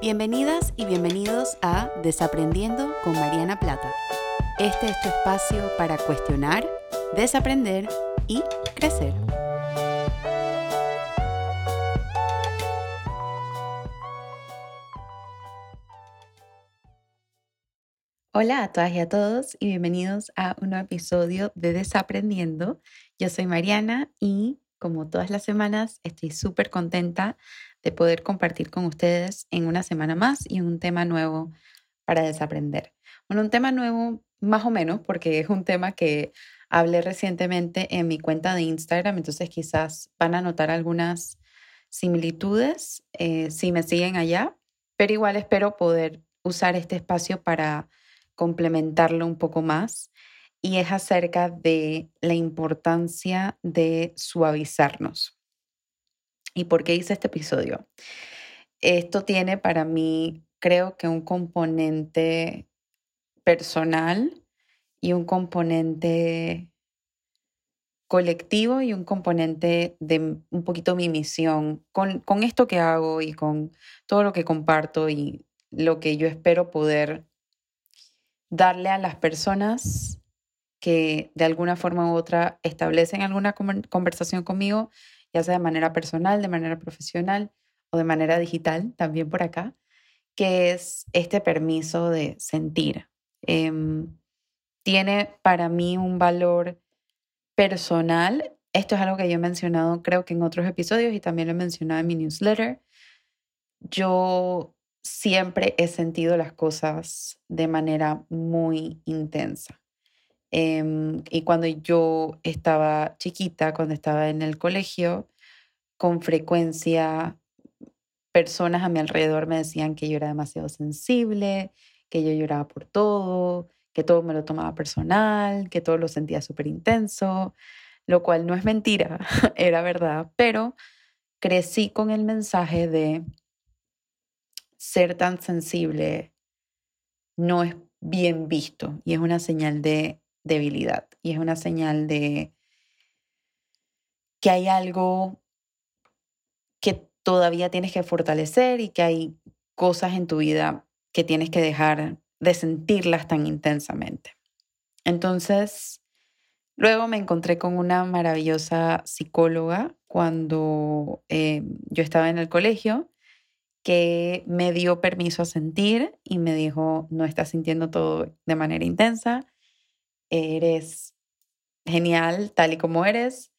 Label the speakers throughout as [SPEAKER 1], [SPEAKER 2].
[SPEAKER 1] Bienvenidas y bienvenidos a Desaprendiendo con Mariana Plata. Este es tu espacio para cuestionar, desaprender y crecer. Hola a todas y a todos y bienvenidos a un nuevo episodio de Desaprendiendo. Yo soy Mariana y como todas las semanas estoy súper contenta de poder compartir con ustedes en una semana más y un tema nuevo para desaprender. Bueno, un tema nuevo más o menos porque es un tema que hablé recientemente en mi cuenta de Instagram, entonces quizás van a notar algunas similitudes eh, si me siguen allá, pero igual espero poder usar este espacio para complementarlo un poco más y es acerca de la importancia de suavizarnos. ¿Y por qué hice este episodio? Esto tiene para mí, creo que un componente personal y un componente colectivo y un componente de un poquito mi misión con, con esto que hago y con todo lo que comparto y lo que yo espero poder darle a las personas que de alguna forma u otra establecen alguna conversación conmigo ya sea de manera personal, de manera profesional o de manera digital, también por acá, que es este permiso de sentir. Em, tiene para mí un valor personal. Esto es algo que yo he mencionado creo que en otros episodios y también lo he mencionado en mi newsletter. Yo siempre he sentido las cosas de manera muy intensa. Em, y cuando yo estaba chiquita, cuando estaba en el colegio, con frecuencia personas a mi alrededor me decían que yo era demasiado sensible, que yo lloraba por todo, que todo me lo tomaba personal, que todo lo sentía súper intenso, lo cual no es mentira, era verdad, pero crecí con el mensaje de ser tan sensible no es bien visto y es una señal de debilidad y es una señal de que hay algo que todavía tienes que fortalecer y que hay cosas en tu vida que tienes que dejar de sentirlas tan intensamente. Entonces, luego me encontré con una maravillosa psicóloga cuando eh, yo estaba en el colegio que me dio permiso a sentir y me dijo, no estás sintiendo todo de manera intensa, eres genial tal y como eres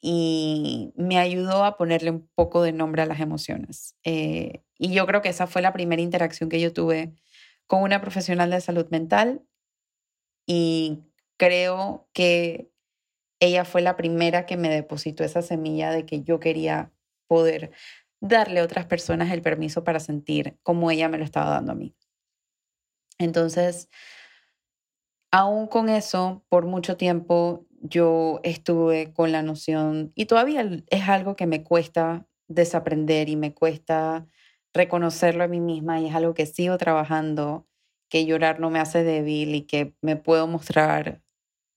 [SPEAKER 1] y me ayudó a ponerle un poco de nombre a las emociones. Eh, y yo creo que esa fue la primera interacción que yo tuve con una profesional de salud mental y creo que ella fue la primera que me depositó esa semilla de que yo quería poder darle a otras personas el permiso para sentir como ella me lo estaba dando a mí. Entonces, aún con eso, por mucho tiempo yo estuve con la noción, y todavía es algo que me cuesta desaprender y me cuesta reconocerlo a mí misma y es algo que sigo trabajando, que llorar no me hace débil y que me puedo mostrar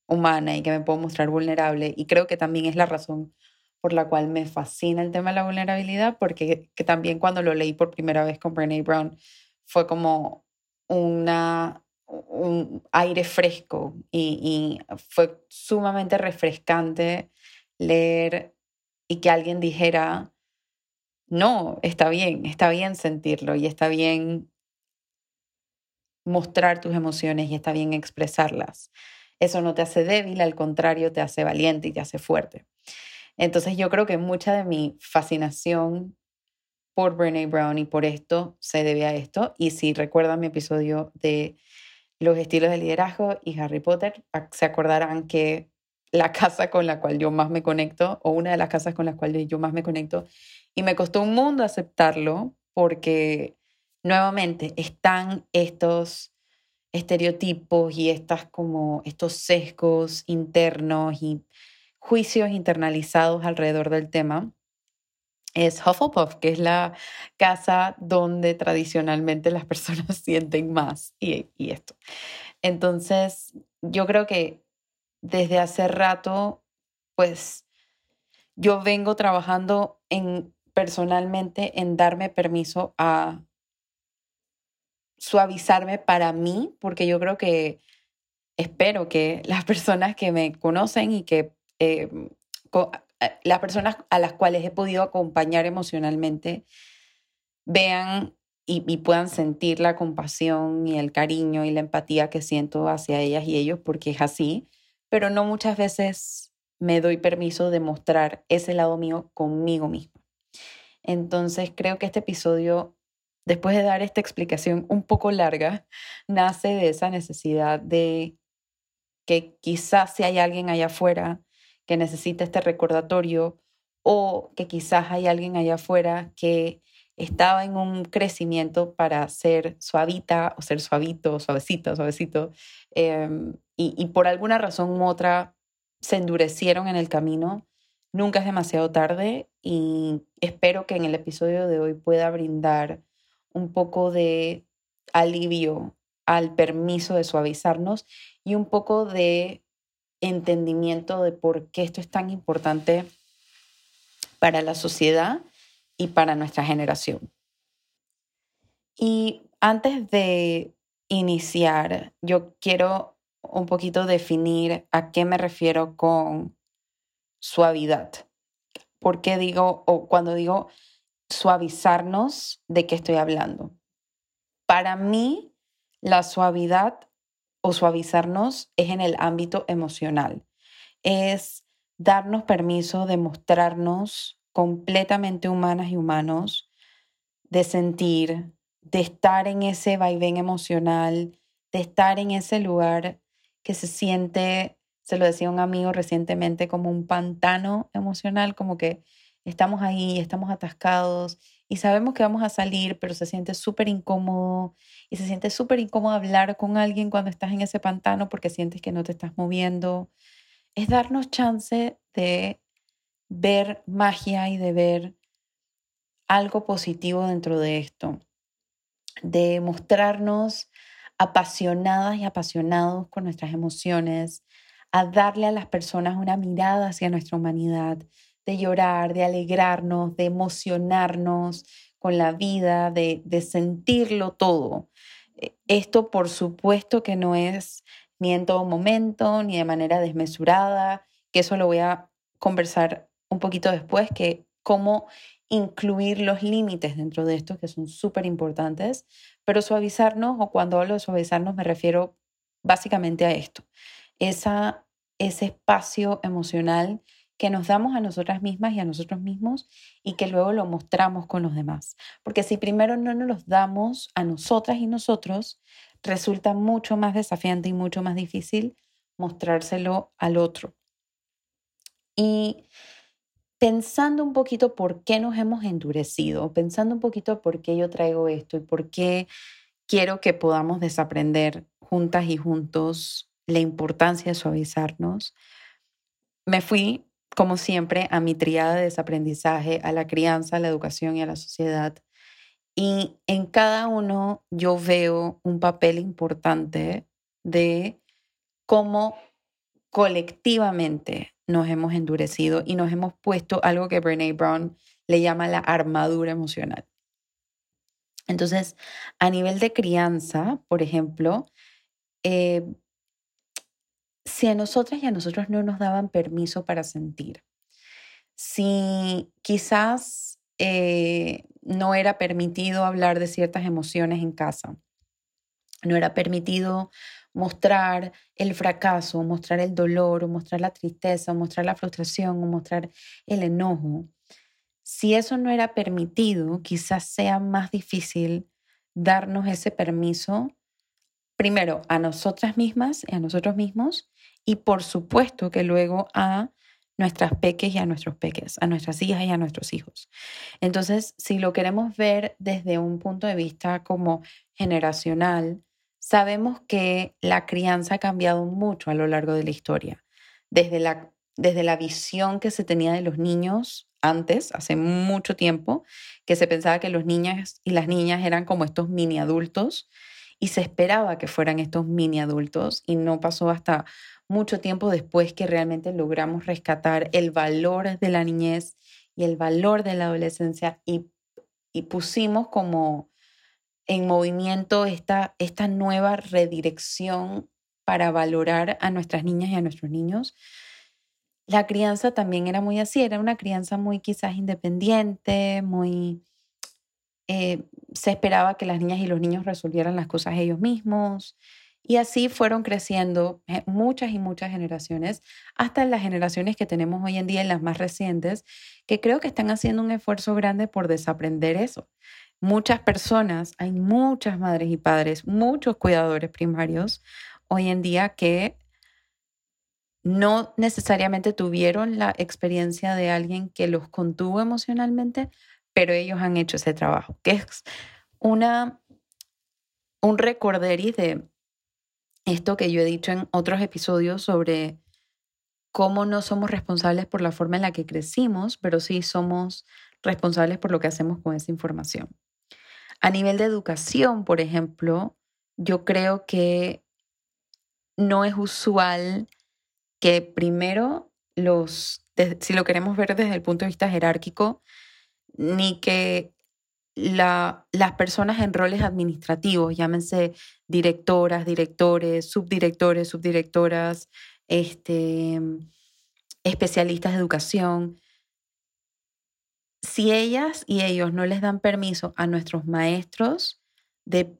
[SPEAKER 1] humana y que me puedo mostrar vulnerable. Y creo que también es la razón por la cual me fascina el tema de la vulnerabilidad, porque que también cuando lo leí por primera vez con Brené Brown fue como una un aire fresco y, fue sumamente refrescante leer y que alguien dijera, no, está bien, está bien sentirlo y está bien mostrar tus emociones y está bien expresarlas. Eso no te hace débil, al contrario, te hace valiente y te hace fuerte. Entonces yo creo que mucha de mi fascinación por Brene Brown y por esto se debe a esto. Y si recuerdan mi episodio de los estilos de liderazgo y Harry Potter, se acordarán que la casa con la cual yo más me conecto, o una de las casas con las cuales yo más me conecto, y me costó un mundo aceptarlo porque nuevamente están estos estereotipos y estas como estos sesgos internos y juicios internalizados alrededor del tema es Hufflepuff, que es la casa donde tradicionalmente las personas sienten más y, y, esto. Entonces, yo creo que desde hace rato, pues yo vengo trabajando en personalmente en darme permiso a suavizarme para mí, porque yo creo que espero que las personas que me conocen y que eh, las personas a las cuales he podido acompañar emocionalmente vean y, puedan sentir la compasión y el cariño y la empatía que siento hacia ellas y ellos, porque es así, pero no muchas veces me doy permiso de mostrar ese lado mío conmigo misma. Entonces creo que este episodio, después de dar esta explicación un poco larga, nace de esa necesidad de que quizás si hay alguien allá afuera que necesita este recordatorio o que quizás hay alguien allá afuera que estaba en un crecimiento para ser suavita o ser suavito, suavecito, suavecito, em, y, y por alguna razón u otra se endurecieron en el camino, nunca es demasiado tarde y espero que en el episodio de hoy pueda brindar un poco de alivio al permiso de suavizarnos y un poco de entendimiento de por qué esto es tan importante para la sociedad y para nuestra generación. Y antes de iniciar, yo quiero un poquito definir a qué me refiero con suavidad. ¿Por qué digo, o cuando digo suavizarnos, de qué estoy hablando? Para mí, la suavidad o suavizarnos es en el ámbito emocional. Es darnos permiso de mostrarnos completamente humanas y humanos, de sentir, de estar en ese vaivén emocional, de estar en ese lugar que se siente, se lo decía un amigo recientemente, como un pantano emocional, como que estamos ahí, estamos atascados y sabemos que vamos a salir, pero se siente súper incómodo y se siente súper incómodo hablar con alguien cuando estás en ese pantano porque sientes que no te estás moviendo. Es darnos chance de ver magia y de ver algo positivo dentro de esto, de mostrarnos apasionadas y apasionados con nuestras emociones, a darle a las personas una mirada hacia nuestra humanidad, de llorar, de alegrarnos, de emocionarnos con la vida, de, de sentirlo todo. E, esto por supuesto que no es ni en todo momento, ni de manera desmesurada, que eso lo voy a conversar un poquito después, que cómo incluir los límites dentro de esto, que son súper importantes, pero suavizarnos, o cuando hablo de suavizarnos me refiero básicamente a esto, esa, ese espacio emocional que nos damos a nosotras mismas y a nosotros mismos y que luego lo mostramos con los demás. Porque si primero no nos los damos a nosotras y nosotros, resulta mucho más desafiante y mucho más difícil mostrárselo al otro. Y pensando un poquito por qué nos hemos endurecido, pensando un poquito por qué yo traigo esto y por qué quiero que podamos desaprender juntas y juntos la importancia de suavizarnos, me fui, como siempre, a mi triada de desaprendizaje, a la crianza, a la educación y a la sociedad. Y en cada uno yo veo un papel importante de cómo colectivamente nos hemos endurecido y nos hemos puesto algo que Brene Brown le llama la armadura emocional. Entonces, a nivel de crianza, por ejemplo, eh, si a nosotras y a nosotros no nos daban permiso para sentir, si quizás eh, no era permitido hablar de ciertas emociones en casa, no era permitido mostrar el fracaso, mostrar el dolor, o mostrar la tristeza, mostrar la frustración, o mostrar el enojo. Si eso no era permitido, quizás sea más difícil darnos ese permiso, primero a nosotras mismas y a nosotros mismos, y por supuesto que luego a nuestras peques y a nuestros peques, a nuestras hijas y a nuestros hijos. Entonces, si lo queremos ver desde un punto de vista como generacional, Sabemos que la crianza ha cambiado mucho a lo largo de la historia, desde la, desde la visión que se tenía de los niños antes, hace mucho tiempo, que se pensaba que los niños y las niñas eran como estos mini adultos y se esperaba que fueran estos mini adultos y no pasó hasta mucho tiempo después que realmente logramos rescatar el valor de la niñez y el valor de la adolescencia y, y pusimos como en movimiento esta, esta nueva redirección para valorar a nuestras niñas y a nuestros niños. La crianza también era muy así, era una crianza muy quizás independiente, muy... Eh, se esperaba que las niñas y los niños resolvieran las cosas ellos mismos. Y así fueron creciendo eh, muchas y muchas generaciones, hasta las generaciones que tenemos hoy en día, en las más recientes, que creo que están haciendo un esfuerzo grande por desaprender eso. Muchas personas, hay muchas madres y padres, muchos cuidadores primarios hoy en día que no necesariamente tuvieron la experiencia de alguien que los contuvo emocionalmente, pero ellos han hecho ese trabajo, que es una, un recorderis de esto que yo he dicho en otros episodios sobre cómo no somos responsables por la forma en la que crecimos, pero sí somos responsables por lo que hacemos con esa información. A nivel de educación, por ejemplo, yo creo que no es usual que primero los, si lo queremos ver desde el punto de vista jerárquico, ni que la, las personas en roles administrativos, llámense directoras, directores, subdirectores, subdirectoras, este, especialistas de educación, si ellas y ellos no les dan permiso a nuestros maestros de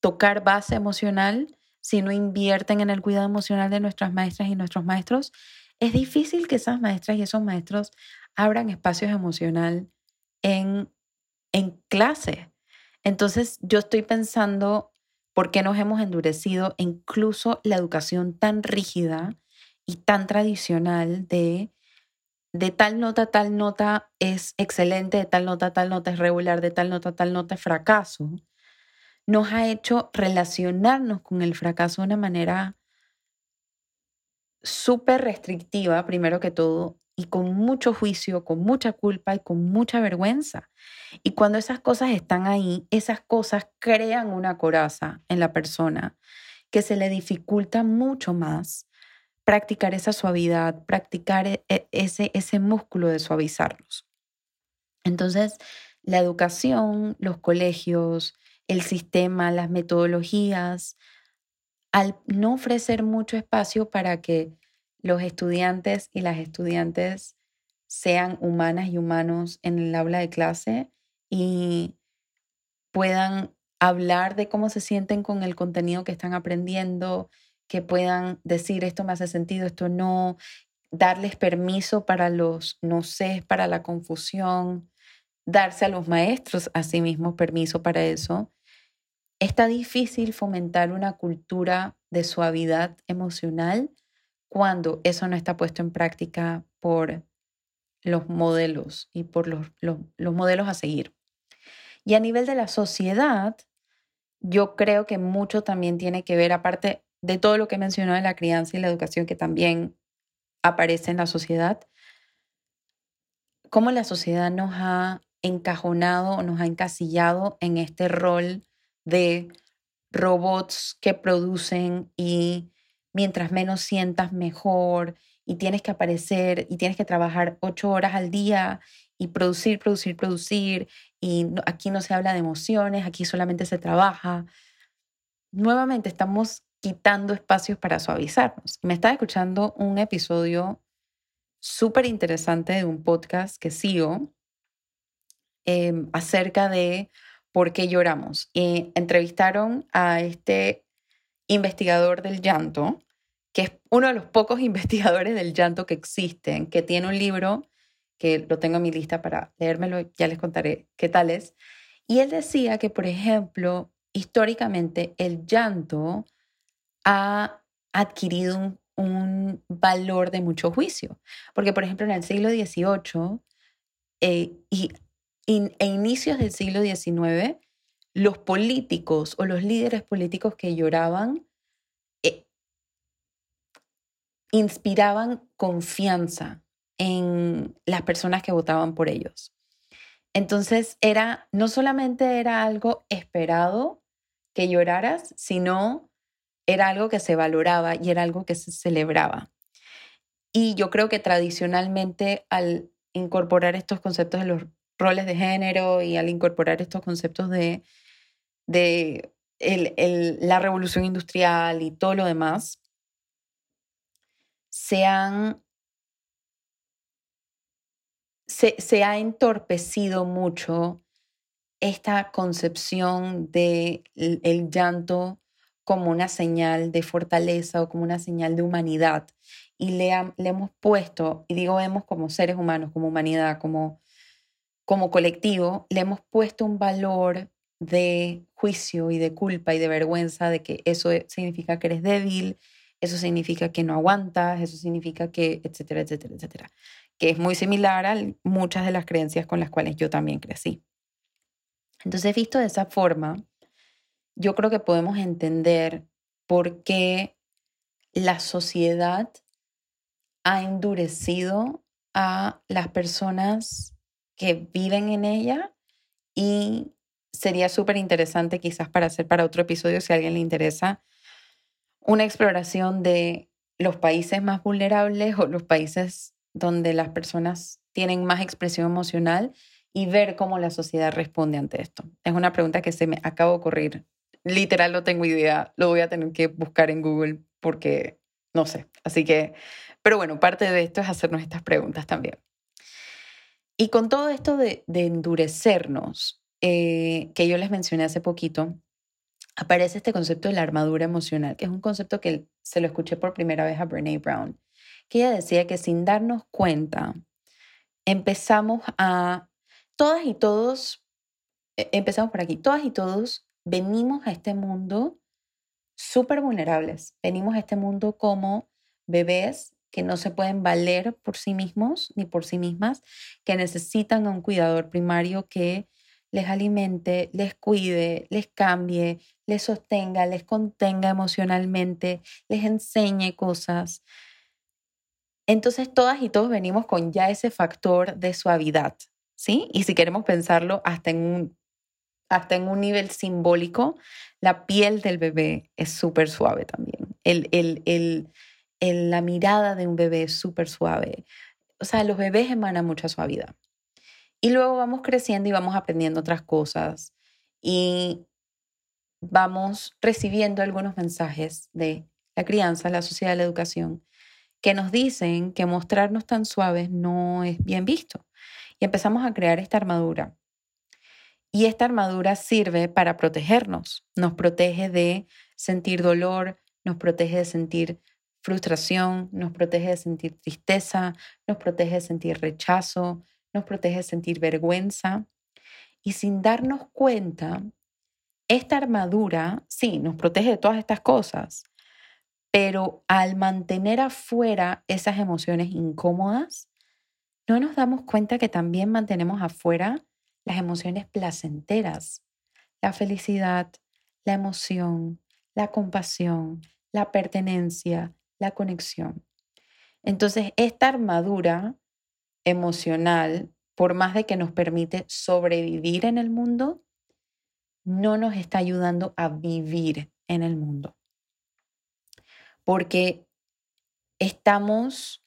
[SPEAKER 1] tocar base emocional, si no invierten en el cuidado emocional de nuestras maestras y nuestros maestros, es difícil que esas maestras y esos maestros abran espacios emocional en, en clase. Entonces yo estoy pensando por qué nos hemos endurecido incluso la educación tan rígida y tan tradicional de de tal nota, tal nota es excelente, de tal nota, tal nota es regular, de tal nota, tal nota es fracaso, nos ha hecho relacionarnos con el fracaso de una manera súper restrictiva, primero que todo, y con mucho juicio, con mucha culpa y con mucha vergüenza. Y cuando esas cosas están ahí, esas cosas crean una coraza en la persona que se le dificulta mucho más practicar esa suavidad, practicar e, e, ese, ese músculo de suavizarlos. Entonces, la educación, los colegios, el sistema, las metodologías, al no ofrecer mucho espacio para que los estudiantes y las estudiantes sean humanas y humanos en el aula de clase y puedan hablar de cómo se sienten con el contenido que están aprendiendo, que puedan decir esto me hace sentido, esto no, darles permiso para los no sé, para la confusión, darse a los maestros a sí mismos permiso para eso. Está difícil fomentar una cultura de suavidad emocional cuando eso no está puesto en práctica por los modelos y por los, los, los modelos a seguir. Y a nivel de la sociedad, yo creo que mucho también tiene que ver, aparte, de todo lo que mencionó de la crianza y la educación que también aparece en la sociedad, cómo la sociedad nos ha encajonado o nos ha encasillado en este rol de robots que producen y mientras menos sientas mejor y tienes que aparecer y tienes que trabajar ocho horas al día y producir, producir, producir y aquí no se habla de emociones, aquí solamente se trabaja. Nuevamente estamos quitando espacios para suavizarnos. Me estaba escuchando un episodio súper interesante de un podcast que sigo em, acerca de por qué lloramos. Y entrevistaron a este investigador del llanto, que es uno de los pocos investigadores del llanto que existen, que tiene un libro que lo tengo en mi lista para leérmelo, ya les contaré qué tal es. Y él decía que, por ejemplo, históricamente el llanto ha adquirido un, valor de mucho juicio. Porque, por ejemplo, en el siglo XVIII eh, y, e inicios del siglo XIX, los políticos o los líderes políticos que lloraban eh, inspiraban confianza en las personas que votaban por ellos. Entonces era no solamente era algo esperado que lloraras, sino era algo que se valoraba y era algo que se celebraba. Y yo creo que tradicionalmente al incorporar estos conceptos de los roles de género y al incorporar estos conceptos de de la revolución industrial y todo lo demás, se han se, ha entorpecido mucho esta concepción de el llanto como una señal de fortaleza o como una señal de humanidad. Y le, le hemos puesto, y digo hemos como seres humanos, como humanidad, como, como colectivo, le hemos puesto un valor de juicio y de culpa y de vergüenza de que eso significa que eres débil, eso significa que no aguantas, eso significa que, etcétera, etcétera, etcétera que es muy similar a muchas de las creencias con las cuales yo también crecí. Entonces, visto de esa forma, yo creo que podemos entender por qué la sociedad ha endurecido a las personas que viven en ella y sería súper interesante quizás para hacer para otro episodio, si a alguien le interesa, una exploración de los países más vulnerables o los países donde las personas tienen más expresión emocional y ver cómo la sociedad responde ante esto. Es una pregunta que se me acaba de ocurrir. Literal no tengo idea, lo voy a tener que buscar en Google porque no sé. Así que, pero bueno, parte de esto es hacernos estas preguntas también. Y con todo esto de, endurecernos, eh, que yo les mencioné hace poquito, aparece este concepto de la armadura emocional, que es un concepto que se lo escuché por primera vez a Brene Brown que ella decía que sin darnos cuenta, empezamos a, todas y todos, e, empezamos por aquí, todas y todos venimos a este mundo súper vulnerables, venimos a este mundo como bebés que no se pueden valer por sí mismos ni por sí mismas, que necesitan a un cuidador primario que les alimente, les cuide, les cambie, les sostenga, les contenga emocionalmente, les enseñe cosas. Entonces todas y todos venimos con ya ese factor de suavidad, ¿sí? Y si queremos pensarlo hasta en un, hasta en un nivel simbólico, la piel del bebé es súper suave también. El, el, el, la mirada de un bebé es súper suave. O sea, los bebés emanan mucha suavidad. Y luego vamos creciendo y vamos aprendiendo otras cosas y vamos recibiendo algunos mensajes de la crianza, la sociedad, la educación, que nos dicen que mostrarnos tan suaves no es bien visto. Y empezamos a crear esta armadura. Y esta armadura sirve para protegernos. Nos protege de sentir dolor, nos protege de sentir frustración, nos protege de sentir tristeza, nos protege de sentir rechazo, nos protege de sentir vergüenza. Y sin darnos cuenta, esta armadura, sí, nos protege de todas estas cosas, pero al mantener afuera esas emociones incómodas, no nos damos cuenta que también mantenemos afuera las emociones placenteras, la felicidad, la emoción, la compasión, la pertenencia, la conexión. Entonces, esta armadura emocional, por más de que nos permite sobrevivir en el mundo, no nos está ayudando a vivir en el mundo. Porque estamos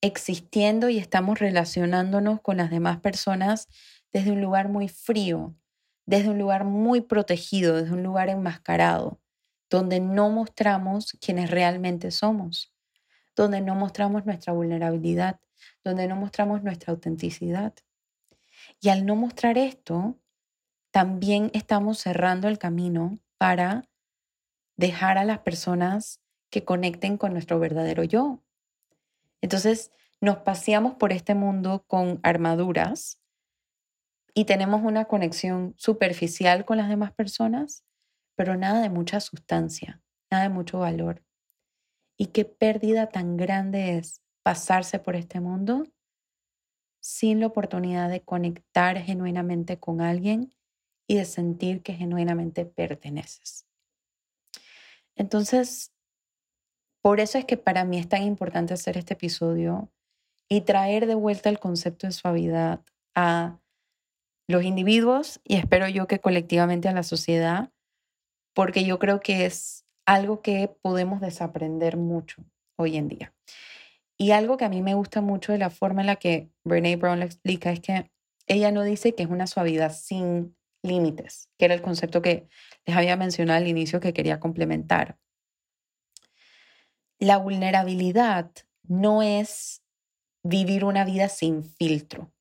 [SPEAKER 1] existiendo y estamos relacionándonos con las demás personas desde un lugar muy frío, desde un lugar muy protegido, desde un lugar enmascarado, donde no mostramos quienes realmente somos, donde no mostramos nuestra vulnerabilidad, donde no mostramos nuestra autenticidad. Y al no mostrar esto, también estamos cerrando el camino para dejar a las personas que conecten con nuestro verdadero yo. Entonces, nos paseamos por este mundo con armaduras y tenemos una conexión superficial con las demás personas, pero nada de mucha sustancia, nada de mucho valor. Y qué pérdida tan grande es pasarse por este mundo sin la oportunidad de conectar genuinamente con alguien y de sentir que genuinamente perteneces. Entonces, por eso es que para mí es tan importante hacer este episodio y traer de vuelta el concepto de suavidad a los individuos y espero yo que colectivamente a la sociedad, porque yo creo que es algo que podemos desaprender mucho hoy en día. Y algo que a mí me gusta mucho de la forma en la que Brene Brown lo explica es que ella no dice que es una suavidad sin límites, que era el concepto que les había mencionado al inicio que quería complementar. La vulnerabilidad no es vivir una vida sin filtro.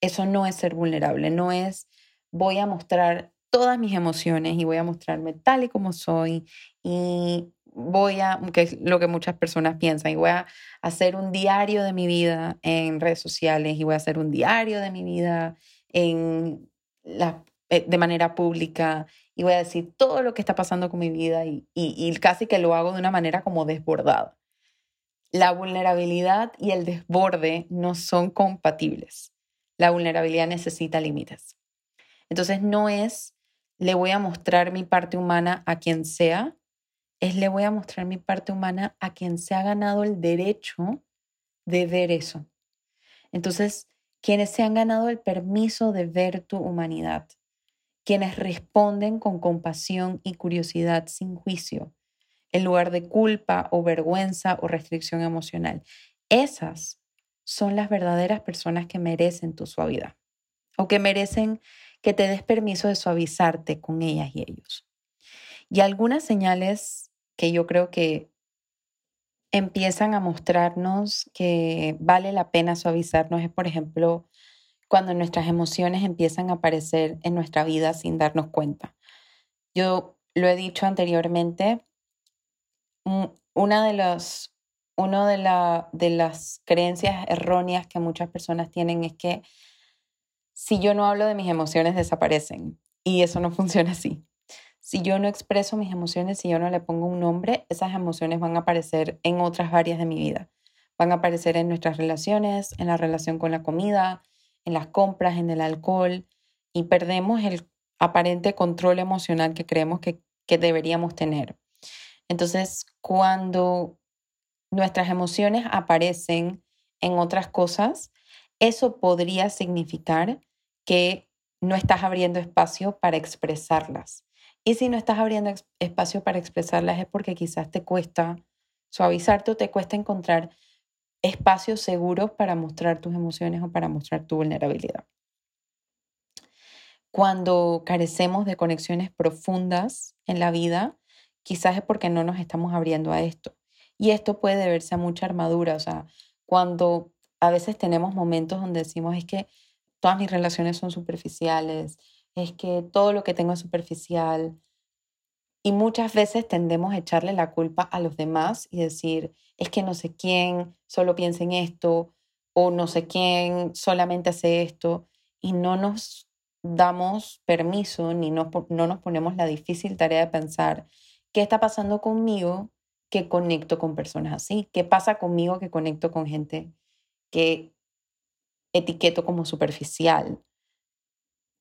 [SPEAKER 1] Eso no es ser vulnerable, no es voy a mostrar todas mis emociones y voy a mostrarme tal y como soy y voy a, que es lo que muchas personas piensan, y voy a hacer un diario de mi vida en redes sociales y voy a hacer un diario de mi vida en la, eh, de manera pública y voy a decir todo lo que está pasando con mi vida y, y casi que lo hago de una manera como desbordada. La vulnerabilidad y el desborde no son compatibles. La vulnerabilidad necesita límites. Entonces no es le voy a mostrar mi parte humana a quien sea, es le voy a mostrar mi parte humana a quien se ha ganado el derecho de ver eso. Entonces, quienes se han ganado el permiso de ver tu humanidad, quienes responden con compasión y curiosidad sin juicio, en lugar de culpa o vergüenza o restricción emocional. Esas son las verdaderas personas que merecen tu suavidad o que merecen que te des permiso de suavizarte con ellas y ellos. Y algunas señales que yo creo que empiezan a mostrarnos que vale la pena suavizarnos es, por ejemplo, cuando nuestras emociones empiezan a aparecer en nuestra vida sin darnos cuenta. Yo lo he dicho anteriormente, una de los, una de, la, de las creencias erróneas que muchas personas tienen es que si yo no hablo de mis emociones desaparecen y eso no funciona así. Si yo no expreso mis emociones, si yo no le pongo un nombre, esas emociones van a aparecer en otras áreas de mi vida. Van a aparecer en nuestras relaciones, en la relación con la comida, en las compras, en el alcohol, y perdemos el aparente control emocional que creemos que, que deberíamos tener. Entonces, cuando nuestras emociones aparecen en otras cosas, eso podría significar que no estás abriendo espacio para expresarlas. Y si no estás abriendo espacio para expresarlas es porque quizás te cuesta suavizarte o te cuesta encontrar espacios seguros para mostrar tus emociones o para mostrar tu vulnerabilidad. Cuando carecemos de conexiones profundas en la vida, quizás es porque no nos estamos abriendo a esto. Y esto puede deberse a mucha armadura, o sea, cuando a veces tenemos momentos donde decimos es que todas mis relaciones son superficiales, es que todo lo que tengo es superficial. Y muchas veces tendemos a echarle la culpa a los demás y decir, es que no sé quién solo piensa en esto o no sé quién solamente hace esto y no nos damos permiso ni no, no nos ponemos la difícil tarea de pensar qué está pasando conmigo que conecto con personas así, qué pasa conmigo que conecto con gente que etiqueto como superficial,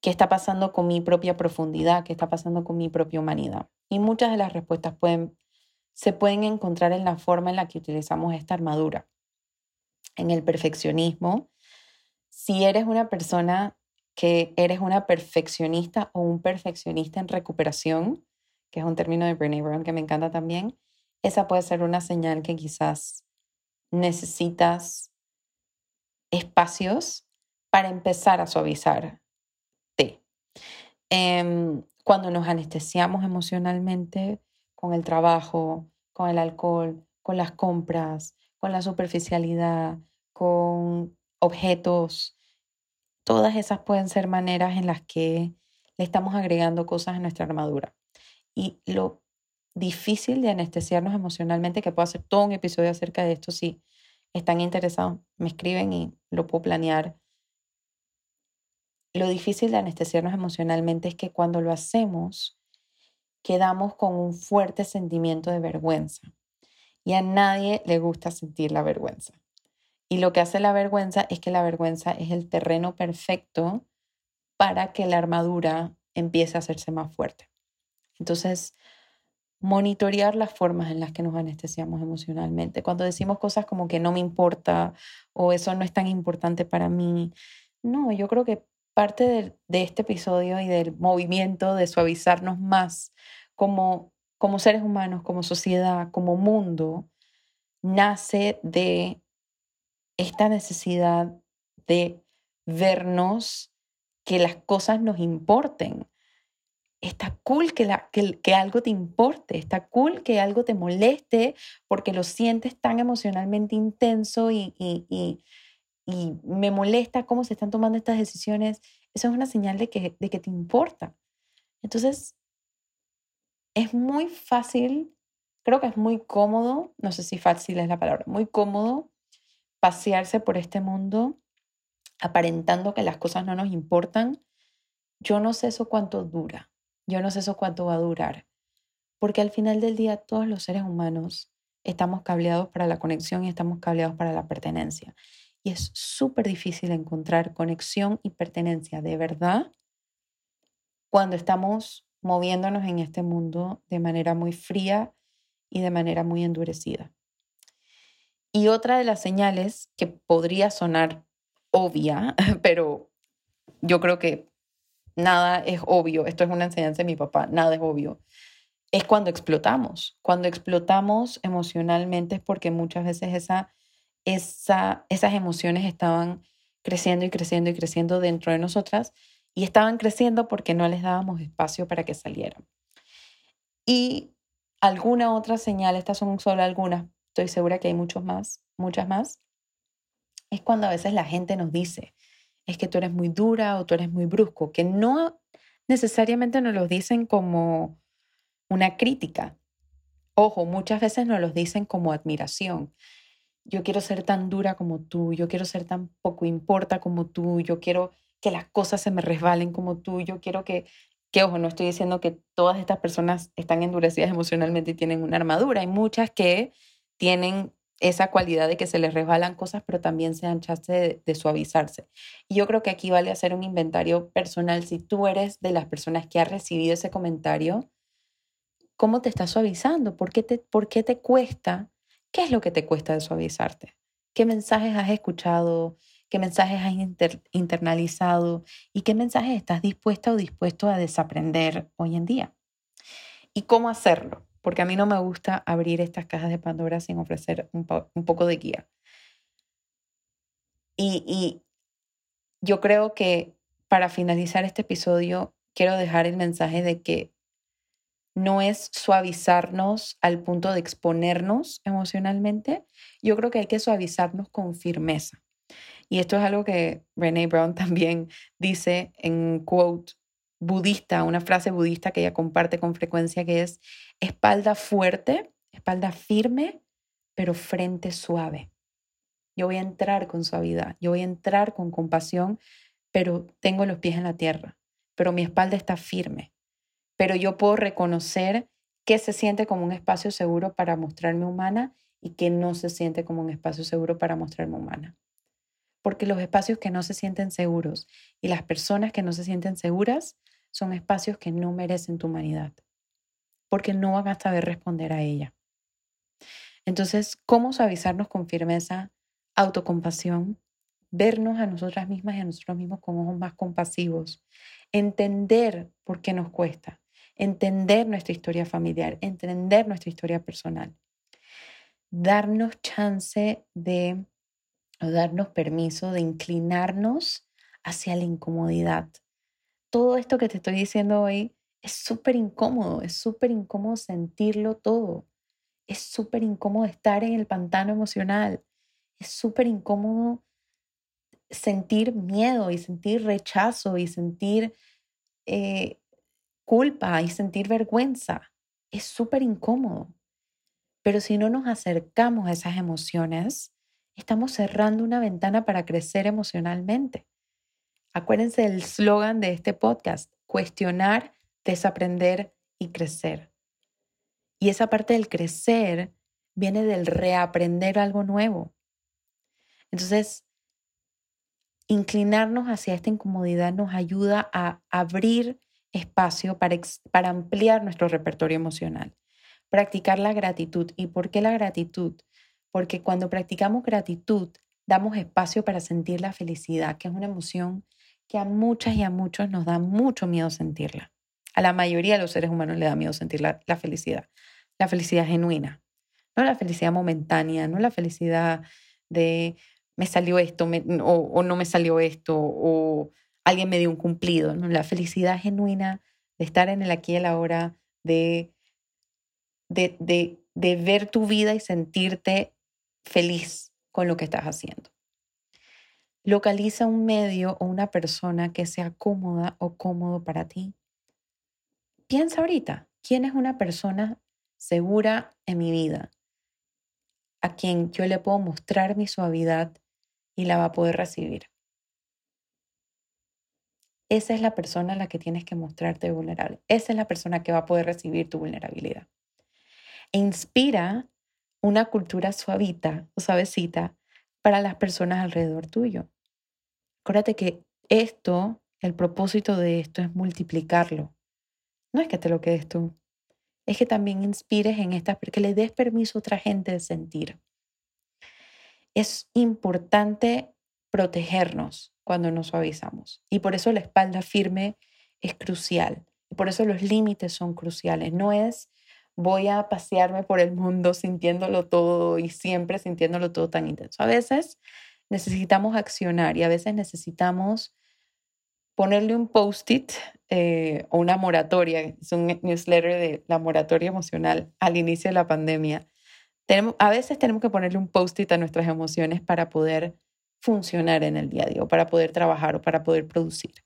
[SPEAKER 1] qué está pasando con mi propia profundidad, qué está pasando con mi propia humanidad. Y muchas de las respuestas pueden, se pueden encontrar en la forma en la que utilizamos esta armadura. En el perfeccionismo, si eres una persona que eres una perfeccionista o un perfeccionista en recuperación, que es un término de Brené Brown que me encanta también, esa puede ser una señal que quizás necesitas espacios para empezar a suavizar Em, cuando nos anestesiamos emocionalmente con el trabajo, con el alcohol, con las compras, con la superficialidad, con objetos, todas esas pueden ser maneras en las que le estamos agregando cosas a nuestra armadura. Y lo difícil de anestesiarnos emocionalmente, que puedo hacer todo un episodio acerca de esto, si están interesados, me escriben y lo puedo planear lo difícil de anestesiarnos emocionalmente es que cuando lo hacemos, quedamos con un fuerte sentimiento de vergüenza. Y a nadie le gusta sentir la vergüenza. Y lo que hace la vergüenza es que la vergüenza es el terreno perfecto para que la armadura empiece a hacerse más fuerte. Entonces, monitorear las formas en las que nos anestesiamos emocionalmente. Cuando decimos cosas como que no me importa o eso no es tan importante para mí, no, yo creo que parte de, este episodio y del movimiento de suavizarnos más como, como seres humanos, como sociedad, como mundo, nace de esta necesidad de vernos que las cosas nos importen. está cool que, la, que, algo te importe, está cool que algo te moleste porque lo sientes tan emocionalmente intenso y, y, me molesta cómo se están tomando estas decisiones. Eso es una señal de que, de que te importa. Entonces, es muy fácil, creo que es muy cómodo, no sé si fácil es la palabra, muy cómodo pasearse por este mundo aparentando que las cosas no nos importan. Yo no sé eso cuánto dura. Yo no sé eso cuánto va a durar, porque al final del día todos los seres humanos estamos cableados para la conexión y estamos cableados para la pertenencia. Y es súper difícil encontrar conexión y pertenencia de verdad cuando estamos moviéndonos en este mundo de manera muy fría y de manera muy endurecida. Y otra de las señales que podría sonar obvia, pero yo creo que nada es obvio, esto es una enseñanza de mi papá, nada es obvio, es cuando explotamos. Cuando explotamos emocionalmente es porque muchas veces esa, esa, esas emociones estaban creciendo y creciendo y creciendo dentro de nosotras y estaban creciendo porque no les dábamos espacio para que salieran. Y alguna otra señal, estas son solo algunas, estoy segura que hay muchos más, muchas más, es cuando a veces la gente nos dice, es que tú eres muy dura o tú eres muy brusco, que no necesariamente nos lo dicen como una crítica. Ojo, muchas veces nos lo dicen como admiración. Yo quiero ser tan dura como tú, yo quiero ser tan poco importa como tú, yo quiero que las cosas se me resbalen como tú, yo quiero que, que ojo, no estoy diciendo que todas estas personas están endurecidas emocionalmente y tienen una armadura, hay muchas que tienen esa cualidad de que se les resbalan cosas, pero también se dan chance de, suavizarse. Y yo creo que aquí vale hacer un inventario personal. Si tú eres de las personas que ha recibido ese comentario, ¿cómo te está suavizando? ¿Por qué te, por qué te cuesta? ¿Qué es lo que te cuesta de suavizarte? ¿Qué mensajes has escuchado? ¿Qué mensajes has internalizado? ¿Y qué mensajes estás dispuesta o dispuesto a desaprender hoy en día? ¿Y cómo hacerlo? porque a mí no me gusta abrir estas cajas de Pandora sin ofrecer un, poco de guía. Y, y yo creo que para finalizar este episodio, quiero dejar el mensaje de que no es suavizarnos al punto de exponernos emocionalmente. Yo creo que hay que suavizarnos con firmeza. Y esto es algo que Brené Brown también dice en quote budista, una frase budista que ella comparte con frecuencia, que es espalda fuerte, espalda firme, pero frente suave. Yo voy a entrar con suavidad, yo voy a entrar con compasión, pero tengo los pies en la tierra, pero mi espalda está firme, pero yo puedo reconocer que se siente como un espacio seguro para mostrarme humana y que no se siente como un espacio seguro para mostrarme humana. Porque los espacios que no se sienten seguros y las personas que no se sienten seguras son espacios que no merecen tu humanidad, porque no van a saber responder a ella. Entonces, ¿cómo suavizarnos con firmeza, autocompasión, vernos a nosotras mismas y a nosotros mismos con ojos más compasivos, entender por qué nos cuesta, entender nuestra historia familiar, entender nuestra historia personal, darnos chance de, o darnos permiso de inclinarnos hacia la incomodidad, todo esto que te estoy diciendo hoy es súper incómodo, es súper incómodo sentirlo todo, es súper incómodo estar en el pantano emocional, es súper incómodo sentir miedo y sentir rechazo y sentir eh, culpa y sentir vergüenza. Es súper incómodo. Pero si no nos acercamos a esas emociones, estamos cerrando una ventana para crecer emocionalmente. Acuérdense del slogan de este podcast, cuestionar, desaprender y crecer. Y esa parte del crecer viene del reaprender algo nuevo. Entonces, inclinarnos hacia esta incomodidad nos ayuda a abrir espacio para, para ampliar nuestro repertorio emocional. Practicar la gratitud. ¿Y por qué la gratitud? Porque cuando practicamos gratitud, damos espacio para sentir la felicidad, que es una emoción que a muchas y a muchos nos da mucho miedo sentirla. A la mayoría de los seres humanos le da miedo sentir la, felicidad, la felicidad genuina, no la felicidad momentánea, no la felicidad de me salió esto o, no me salió esto o alguien me dio un cumplido, no, la felicidad genuina de estar en el aquí y el ahora, de, de, de, de ver tu vida y sentirte feliz con lo que estás haciendo. Localiza un medio o una persona que sea cómoda o cómodo para ti. Piensa ahorita, ¿quién es una persona segura en mi vida? A quien yo le puedo mostrar mi suavidad y la va a poder recibir. Esa es la persona a la que tienes que mostrarte vulnerable. Esa es la persona que va a poder recibir tu vulnerabilidad. E inspira una cultura suavita o suavecita para las personas alrededor tuyo. Acuérdate que esto, el propósito de esto es multiplicarlo. No es que te lo quedes tú, es que también inspires en esta, que le des permiso a otra gente de sentir. Es importante protegernos cuando nos suavizamos y por eso la espalda firme es crucial. Y por eso los límites son cruciales. No es voy a pasearme por el mundo sintiéndolo todo y siempre sintiéndolo todo tan intenso. A veces necesitamos accionar y a veces necesitamos ponerle un post-it eh, o una moratoria, es un newsletter de la moratoria emocional al inicio de la pandemia. Tenemos, a veces tenemos que ponerle un post-it a nuestras emociones para poder funcionar en el día a día, o para poder trabajar o para poder producir.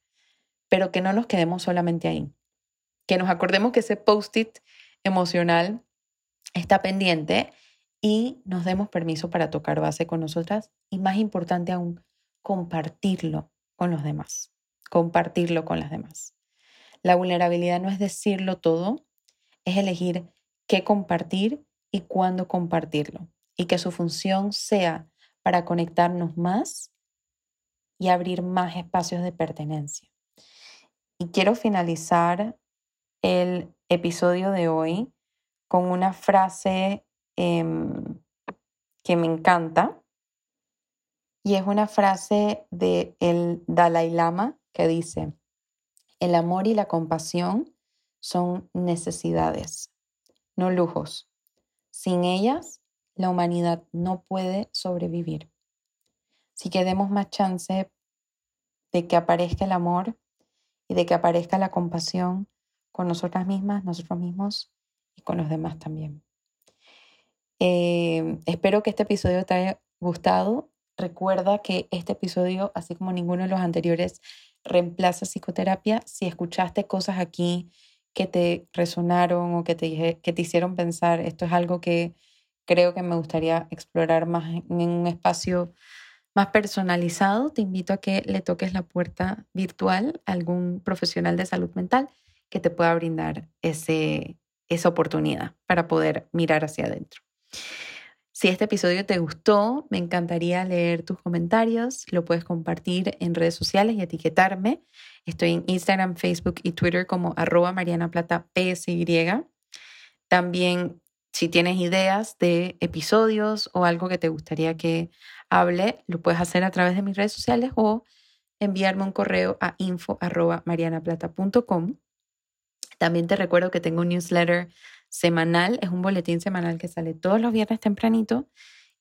[SPEAKER 1] Pero que no nos quedemos solamente ahí. Que nos acordemos que ese post-it emocional está pendiente y nos demos permiso para tocar base con nosotras y más importante aún, compartirlo con los demás, compartirlo con las demás. La vulnerabilidad no es decirlo todo, es elegir qué compartir y cuándo compartirlo y que su función sea para conectarnos más y abrir más espacios de pertenencia. Y quiero finalizar el episodio de hoy con una frase Em, que me encanta. Y es una frase de el Dalai Lama que dice, el amor y la compasión son necesidades, no lujos. Sin ellas, la humanidad no puede sobrevivir. Si que demos más chance de que aparezca el amor y de que aparezca la compasión con nosotras mismas, nosotros mismos y con los demás también. Eh, espero que este episodio te haya gustado. Recuerda que este episodio, así como ninguno de los anteriores, reemplaza psicoterapia. Si escuchaste cosas aquí que te resonaron o que te, que te hicieron pensar, esto es algo que creo que me gustaría explorar más en un espacio más personalizado, te invito a que le toques la puerta virtual a algún profesional de salud mental que te pueda brindar ese, esa oportunidad para poder mirar hacia adentro. Si este episodio te gustó, me encantaría leer tus comentarios. Lo puedes compartir en redes sociales y etiquetarme. Estoy en Instagram, Facebook y Twitter como arroba Mariana Plata PSY. También, si tienes ideas de episodios o algo que te gustaría que hable, lo puedes hacer a través de mis redes sociales o enviarme un correo a info arroba marianaplata.com. También te recuerdo que tengo un newsletter semanal, es un boletín semanal que sale todos los viernes tempranito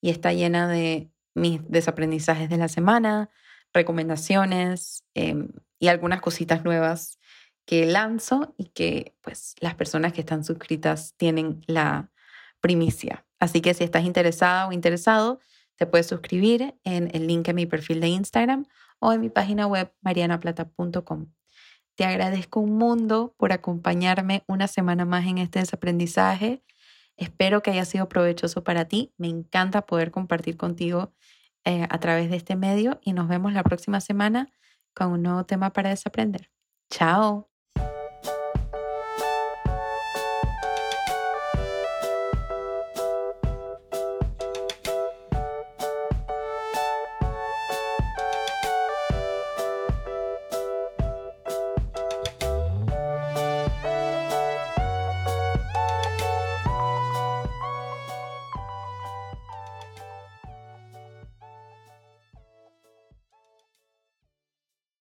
[SPEAKER 1] y está llena de mis desaprendizajes de la semana, recomendaciones em, y algunas cositas nuevas que lanzo y que pues las personas que están suscritas tienen la primicia. Así que si estás interesada o interesado, te puedes suscribir en el link en mi perfil de Instagram o en mi página web marianaplata.com. Te agradezco un mundo por acompañarme una semana más en este desaprendizaje. Espero que haya sido provechoso para ti. Me encanta poder compartir contigo eh, a través de este medio y nos vemos la próxima semana con un nuevo tema para desaprender. Chao.